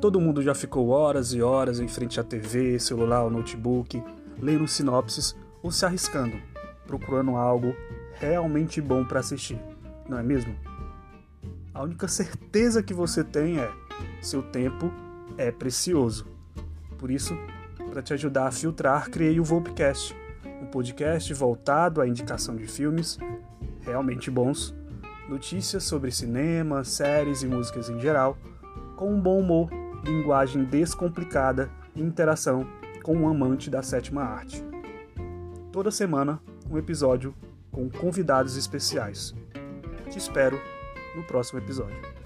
Todo mundo já ficou horas e horas em frente à TV, celular ou notebook, lendo sinopses ou se arriscando, procurando algo realmente bom para assistir, não é mesmo? A única certeza que você tem é: seu tempo é precioso. Por isso, para te ajudar a filtrar, criei o Volpcast, um podcast voltado à indicação de filmes realmente bons, notícias sobre cinema, séries e músicas em geral, com um bom humor, linguagem descomplicada e interação com um amante da sétima arte. Toda semana, um episódio com convidados especiais. Te espero no próximo episódio.